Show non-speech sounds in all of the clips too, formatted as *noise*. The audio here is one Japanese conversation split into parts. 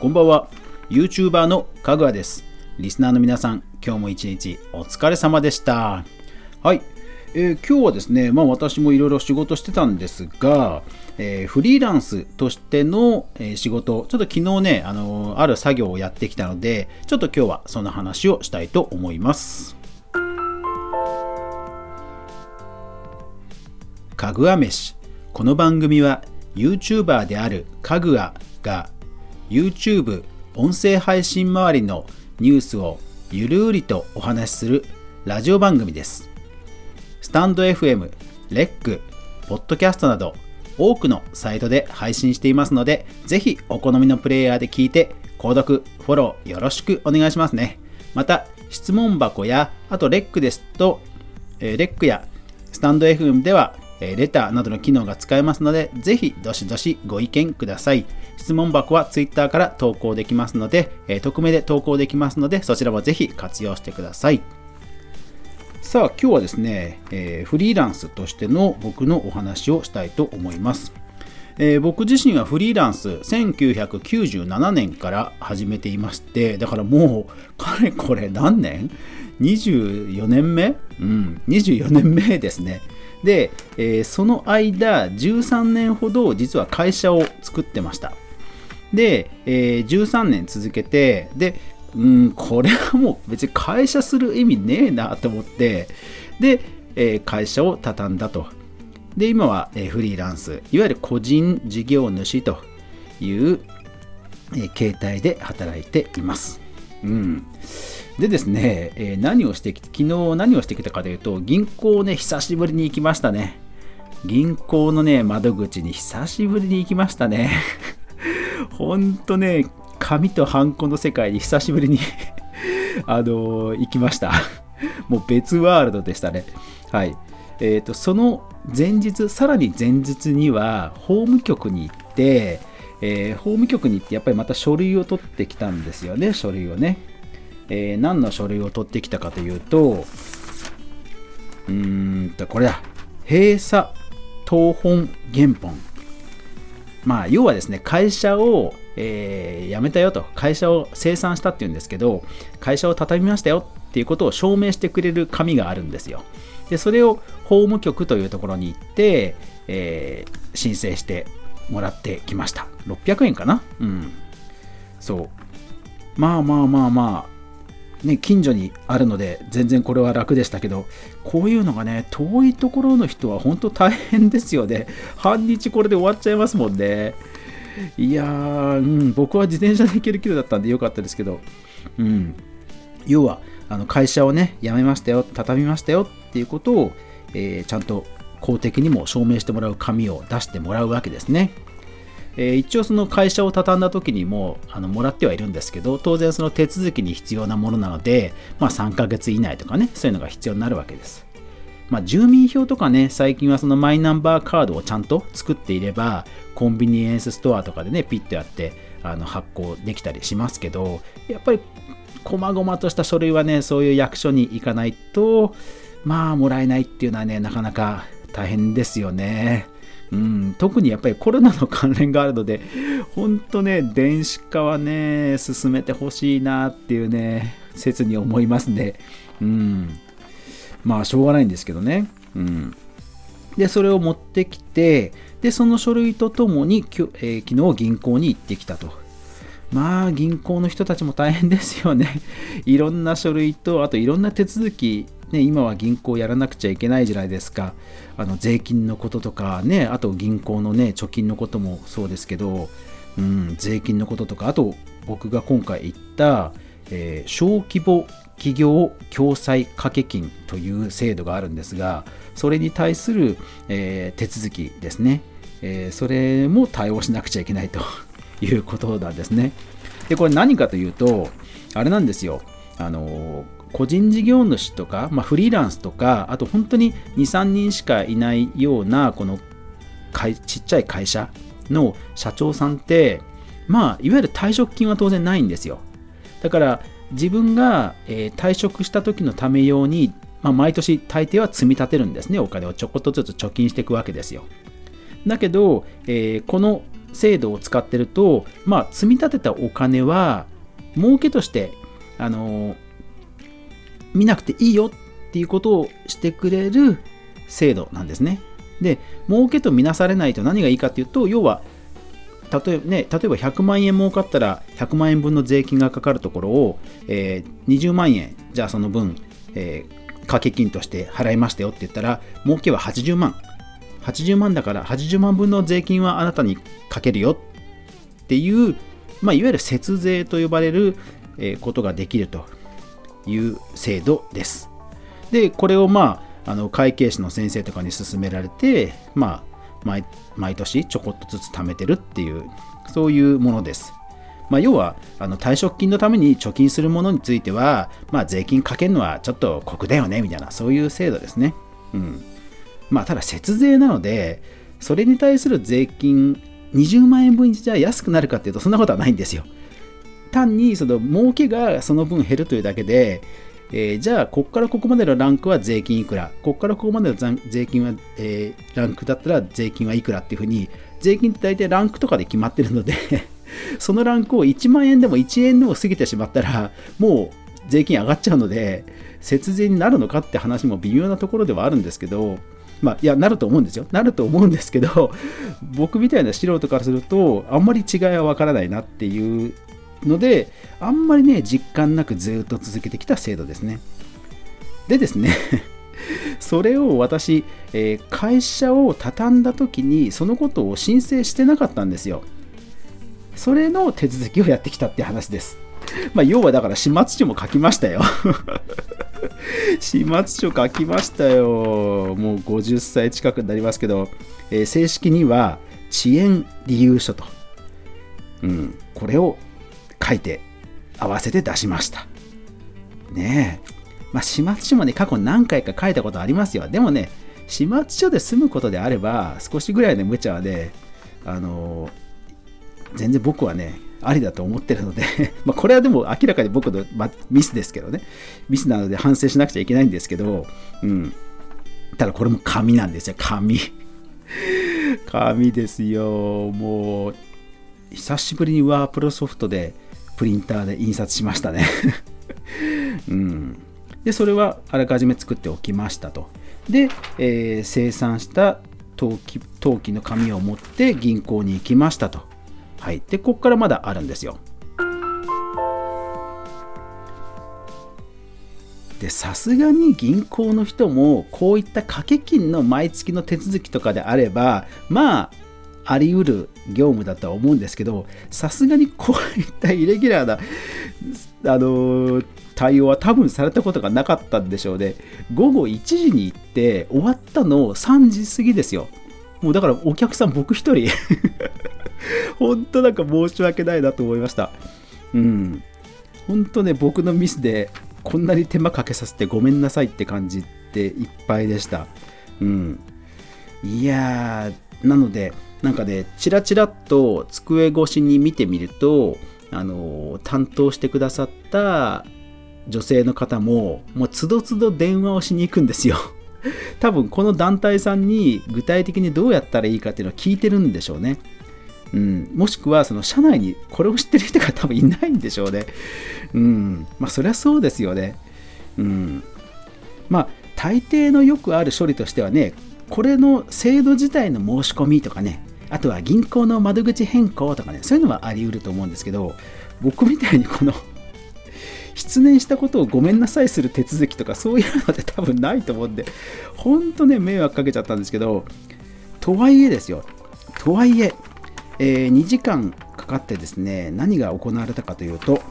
こんばんは YouTuber のかぐわですリスナーの皆さん今日も一日お疲れ様でしたはいえー、今日はですね、まあ、私もいろいろ仕事してたんですが、えー、フリーランスとしての、えー、仕事、ちょっと昨日ね、あのある作業をやってきたので、ちょっと今日はその話をしたいと思います。かぐわ飯。この番組は YouTuber であるかぐわが YouTube 音声配信周りのニュースをゆるりとお話しするラジオ番組です。スタンド FM、レック、ポッドキャストなど多くのサイトで配信していますので、ぜひお好みのプレイヤーで聞いて、購読、フォローよろしくお願いしますね。また、質問箱や、あとレックですと、えレックやスタンド FM では、レターなどの機能が使えますので、ぜひどしどしご意見ください。質問箱は Twitter から投稿できますので、匿名で投稿できますので、そちらもぜひ活用してください。さあ今日はですね、フリーランスとしての僕のお話をしたいと思います。えー、僕自身はフリーランス1997年から始めていましてだからもうかれこれ何年 ?24 年目？うん、24年目ですね。で、えー、その間13年ほど実は会社を作ってました。で、えー、13年続けてでうん、これはもう別に会社する意味ねえなと思って、で、えー、会社を畳んだと。で、今は、フリーランス、いわゆる個人事業主という、形態で働いています。うん。でですね、えー、何をしてきて、昨日何をしてきたかというと、銀行ね、久しぶりに行きましたね。銀行のね、窓口に久しぶりに行きましたね。ほんとね、紙とハンコの世界に久しぶりに *laughs* あのー、行きました *laughs* もう別ワールドでしたね。はい。えーと、その前日、さらに前日には法務局に行って、えー、法務局に行ってやっぱりまた書類を取ってきたんですよね、書類をね。えー、何の書類を取ってきたかというと、うーんと、これだ。閉鎖当本原本。まあ、要はですね、会社をえー、辞めたよと、会社を清算したっていうんですけど、会社を畳みましたよっていうことを証明してくれる紙があるんですよ。で、それを法務局というところに行って、えー、申請してもらってきました。600円かな？うん。そう。まあまあまあまあ、ね、近所にあるので全然これは楽でしたけどこういうのがね遠いところの人は本当大変ですよね。*laughs* 半日これで終わっちゃいますもんね。いやー、うん、僕は自転車で行ける距離だったんでよかったですけど、うん、要はあの会社をね辞めましたよ畳みましたよっていうことを、えー、ちゃんと公的にも証明してもらう紙を出してもらうわけですね。えー、一応その会社を畳んだ時にもあのもらってはいるんですけど当然その手続きに必要なものなので、まあ、3ヶ月以内とかねそういうのが必要になるわけです。まあ、住民票とかね、最近はそのマイナンバーカードをちゃんと作っていれば、コンビニエンスストアとかでね、ピッとやってあの発行できたりしますけど、やっぱり、細々とした書類はね、そういう役所に行かないと、まあ、もらえないっていうのはね、なかなか大変ですよね。うん、特にやっぱりコロナの関連があるので、本当ね、電子化はね、進めてほしいなっていうね、切に思いますね。うん。まあ、しょうがないんですけどね。うん。で、それを持ってきて、で、その書類とともに、きえー、昨日銀行に行ってきたと。まあ、銀行の人たちも大変ですよね。*laughs* いろんな書類と、あといろんな手続き、ね、今は銀行やらなくちゃいけないじゃないですか。あの税金のこととかね、あと銀行のね、貯金のこともそうですけど、うん、税金のこととか、あと僕が今回行った、えー、小規模企業共済掛け金という制度があるんですが、それに対する、えー、手続きですね、えー、それも対応しなくちゃいけないと *laughs* いうことなんですね。で、これ何かというと、あれなんですよ。あの個人事業主とか、まあ、フリーランスとか、あと本当に2、3人しかいないような、このちっちゃい会社の社長さんって、まあ、いわゆる退職金は当然ないんですよ。だから、自分が、えー、退職した時のため用に、まあ、毎年大抵は積み立てるんですね。お金をちょこっとずつ貯金していくわけですよ。だけど、えー、この制度を使ってると、まあ、積み立てたお金は儲けとしてあの見なくていいよっていうことをしてくれる制度なんですね。で儲けとみなされないと何がいいかっていうと要は例え,、ね、例えば100万円儲かったら100万円分の税金がかかるところを、えー、20万円じゃあその分、えー、掛け金として払いましたよって言ったら儲けは80万80万だから80万分の税金はあなたにかけるよっていう、まあ、いわゆる節税と呼ばれることができるという制度です。で、これをまあ、あの会計士の先生とかに勧められて、まあ、毎毎年ちょこっとずつ貯めてるっていう、そういうものです。まあ、要はあの退職金のために貯金するものについては、まあ、税金かけるのはちょっと酷だよねみたいなそういう制度ですね。うんまあ、ただ節税なので、それに対する税金20万円分じゃ安くなるかっていうと、そんなことはないんですよ。単にその儲けがその分減るというだけで、えー、じゃあ、ここからここまでのランクは税金いくら、ここからここまでの税金は、えー、ランクだったら税金はいくらっていうふうに、税金って大体ランクとかで決まってるので *laughs* そのランクを1万円でも1円でも過ぎてしまったら、もう税金上がっちゃうので、節税になるのかって話も微妙なところではあるんですけど、まあ、いや、なると思うんですよ。なると思うんですけど、僕みたいな素人からすると、あんまり違いはわからないなっていうので、あんまりね、実感なくずっと続けてきた制度ですね。でですね *laughs* それを私、えー、会社を畳んだ時に、そのことを申請してなかったんですよ。それの手続きをやってきたって話です。*laughs* まあ、要はだから始末書も書きましたよ *laughs* 始末書書きましたよ。もう50歳近くになりますけど、えー、正式には遅延理由書と、うん、これを書いて合わせて出しました。ねえ。まあ、始末書もね、過去何回か書いたことありますよ。でもね、始末書で済むことであれば、少しぐらいの無茶で、あの、全然僕はね、ありだと思ってるので *laughs* まあこれはでも明らかに僕の、ま、ミスですけどね、ミスなので反省しなくちゃいけないんですけど、うん。ただこれも紙なんですよ、紙。*laughs* 紙ですよ、もう、久しぶりにワープロソフトでプリンターで印刷しましたね *laughs* うん。で、それはあらかじめ作っておきましたと。で、えー、生産した陶器陶器の紙を持って銀行に行きましたと。はい、でここからまだあるんですよ。でさすがに銀行の人もこういった掛け金の毎月の手続きとかであればまああり得る業務だとは思うんですけどさすがにこういったイレギュラーなあの対応は多分されたことがなかったんでしょうね午後1時に行って終わったの3時過ぎですよもうだからお客さん僕一人 *laughs* 本当なんか申し訳ないなと思いました。うん。本当ね、僕のミスでこんなに手間かけさせてごめんなさいって感じっていっぱいでした。うん。いやー、なので、なんかね、チラチラっと机越しに見てみると、あの担当してくださった女性の方も、もうつどつど電話をしに行くんですよ。*laughs* 多分この団体さんに具体的にどうやったらいいかっていうのを聞いてるんでしょうね。うん、もしくはその社内にこれを知ってる人が多分いないんでしょうね。うん、まあそりゃそうですよね。うん、まあ大抵のよくある処理としてはね、これの制度自体の申し込みとかね、あとは銀行の窓口変更とかね、そういうのはあり得ると思うんですけど、僕みたいにこの失念したことをごめんなさいする手続きとかそういうのって多分ないと思うんで、本当ね、迷惑かけちゃったんですけど、とはいえですよ、とはいえ、えー、2時間かかってですね、何が行われたかというと、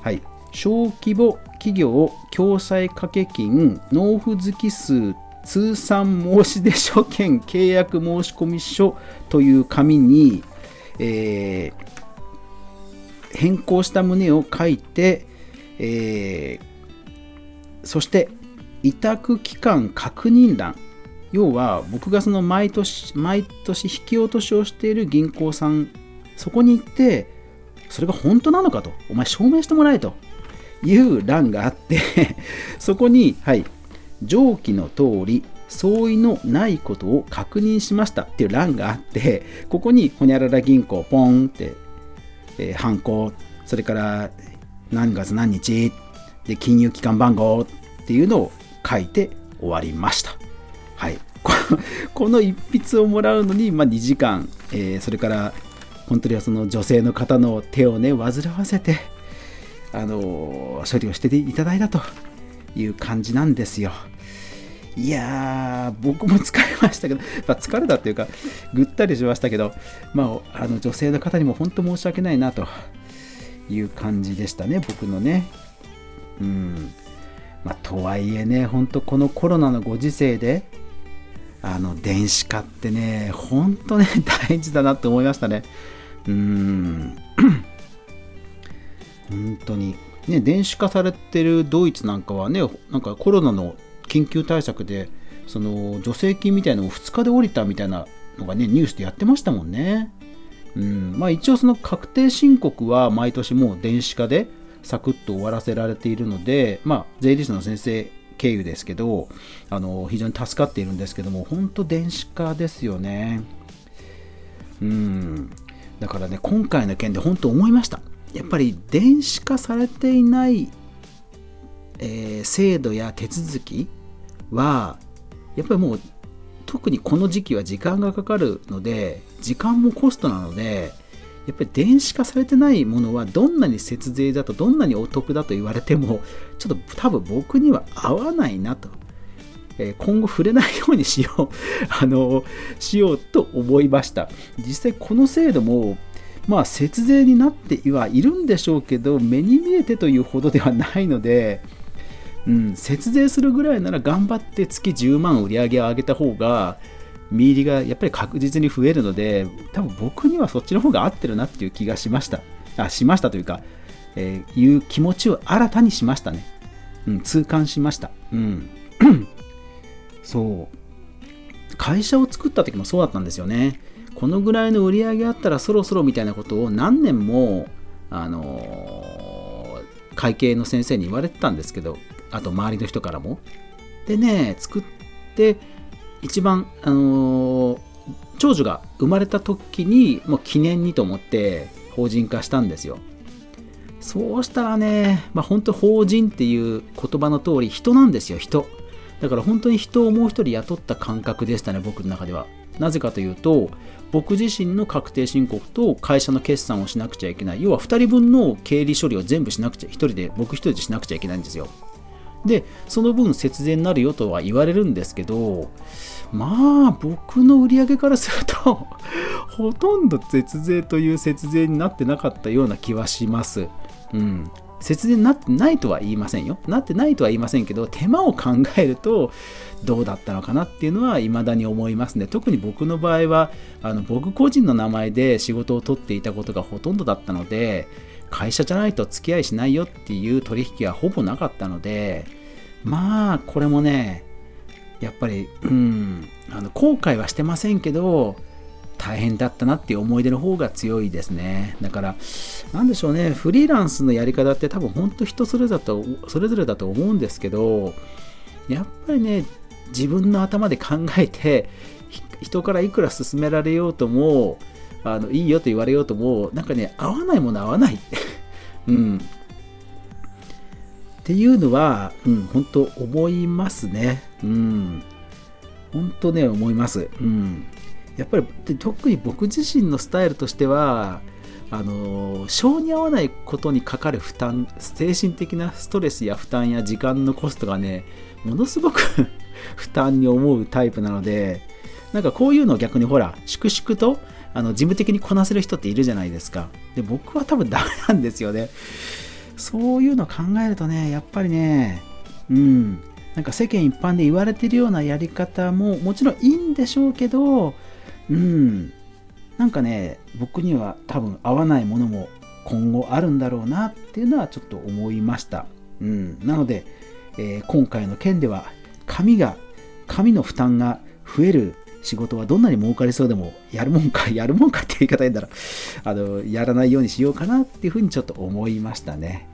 はい、小規模企業共済掛け金納付月数通算申出書兼契約申込書という紙に、えー、変更した旨を書いて、えー、そして委託期間確認欄。要は僕がその毎年毎年引き落としをしている銀行さんそこに行ってそれが本当なのかと。お前証明してもらえという欄があって *laughs* そこにはい上記の通り相違のないことを確認しましたっていう欄があってここにほにゃらら銀行ポンって、えー、犯行それから何月何日で金融機関番号っていうのを書いて終わりました。はい。この一筆をもらうのに、まあ、2時間、えー、それから本当にはその女性の方の手をね煩わせてあの処理をしていただいたと。いう感じなんですよ。いやー、僕も疲れましたけど、まあ、疲れたっていうか、ぐったりしましたけど、まあ、あの女性の方にも本当申し訳ないなという感じでしたね、僕のね。うん。まあ、とはいえね、本当このコロナのご時世で、あの電子化ってね、本当ね、*laughs* 大事だなって思いましたね。うん。*clears throat* 本当に。ね、電子化されてるドイツなんかはね、なんかコロナの緊急対策で、その助成金みたいなのを2日で降りたみたいなのがね、ニュースでやってましたもんね。うん。まあ、一応その確定申告は毎年もう電子化でサクッと終わらせられているので、まあ、税理士の先生経由ですけどあの非常に助かっているんですけども本当電子化ですよね。うん。だからね今回の件で本当思いました。やっぱり電子化されていない、えー、制度や手続きはやっぱりもう特にこの時期は時間がかかるので時間もコストなのでやっぱり電子化されてないものはどんなに節税だとどんなにお得だと言われてもちょっと多分僕には合わないなと、えー、今後触れないようにしようあのしようと思いました。実際この制度もまあ節税になってはいるんでしょうけど目に見えてというほどではないので、うん、節税するぐらいなら頑張って月10万売り上げを上げた方が見入りがやっぱり確実に増えるので多分僕にはそっちの方が合ってるなっていう気がしました。あしましたというか、えー、いう気持ちを新たにしましたね、うん、痛感しました。うん。*clears throat* そう。会社を作った時もそうだったんですよね。このぐらいの売り上げあったらそろそろみたいなことを何年も、あのー、会計の先生に言われてたんですけどあと周りの人からも。でね作って一番、あのー、長女が生まれた時にもう記念にと思って法人化したんですよ。そうしたらね、まあ、本当法人っていう言葉の通り人なんですよ人。だから本当に人をもう一人雇った感覚でしたね僕の中では。なぜかというと僕自身の確定申告と会社の決算をしなくちゃいけない。要は2人分の経理処理を全部しなくちゃ1人で僕1人でしなくちゃいけないんですよ。でその分節税になるよとは言われるんですけどまあ僕の売り上げからすると *laughs* ほとんど節税という節税になってなかったような気はします。うん。節電になってないとは言いませんよ。なってないとは言いませんけど、手間を考えるとどうだったのかなっていうのは未だに思いますね。特に僕の場合は、あの僕個人の名前で仕事を取っていたことがほとんどだったので、会社じゃないと付き合いしないよっていう取引はほぼなかったので、まあ、これもね、やっぱり、うん、あの後悔はしてませんけど、大変だったなっていう思い出の方が強いですね。だから、なんでしょうね、フリーランスのやり方って多分本当人それぞれだとそれぞれだと思うんですけど、やっぱりね、自分の頭で考えて、人からいくら勧められようとも、あのいいよと言われようとも、なんかね、合わないもの合わない。*laughs* うん。っていうのは、うん、本当思いますね。うん。本当ね、思います。うん。やっぱり特に僕自身のスタイルとしてはあの性に合わないことにかかる負担精神的なストレスや負担や時間のコストがねものすごく *laughs* 負担に思うタイプなのでなんかこういうのを逆にほら粛々とあの事務的にこなせる人っているじゃないですか。で僕は多分ダメなんですよね。そういうのを考えるとねやっぱりねうん。なんか世間一般で言われてるようなやり方ももちろんいいんでしょうけどうん。なんかね僕には多分合わないものも今後あるんだろうなっていうのはちょっと思いました、うん、なので、えー、今回の件では紙が紙の負担が増える仕事はどんなに儲かりそうでもやるもんか *laughs* やるもんかって言い方言うんだらあのやらないようにしようかなっていうふうにちょっと思いましたね。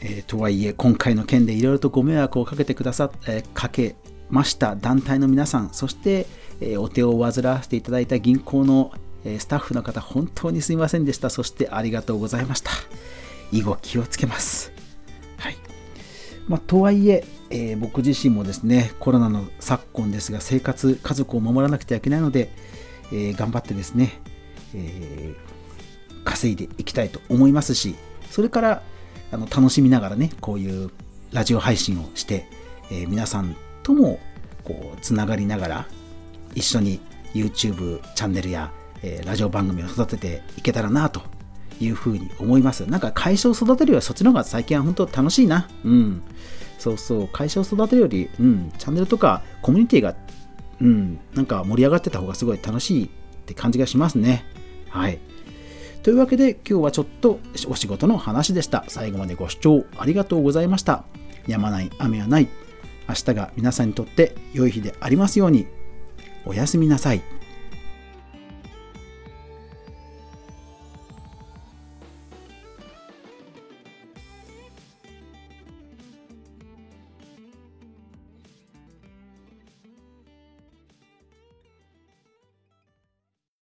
えっ、とはいえ今回の件でいろいろとご迷惑をかけてくださえー、かけました団体の皆さんそして、え、お手を煩わせていただいた銀行の、え、スタッフの方本当にすいませんでした。そしてありがとうございました。以後気をつけます。はい。まあ、とはいええー、僕自身もですねコロナの昨今ですが生活家族を守らなくてはいけないので、えー、頑張ってですね、えー、稼いでいきたいと思いますしそれからあの楽しみながらねこういうラジオ配信をして、え皆さんともこうつながりながら一緒に YouTube チャンネルや、えラジオ番組を育てていけたらなというふうに思います。なんか会社を育てるよりはそっちの方が最近は本当楽しいな。うん。そうそう、会社を育てるより、うん、チャンネルとかコミュニティが、うん、なんか盛り上がってた方がすごい楽しいって感じがしますね。はい。というわけで今日はちょっとお仕事の話でした。最後までご視聴ありがとうございました。やまない雨はない。明日が皆さんにとって良い日でありますように。おやすみなさい。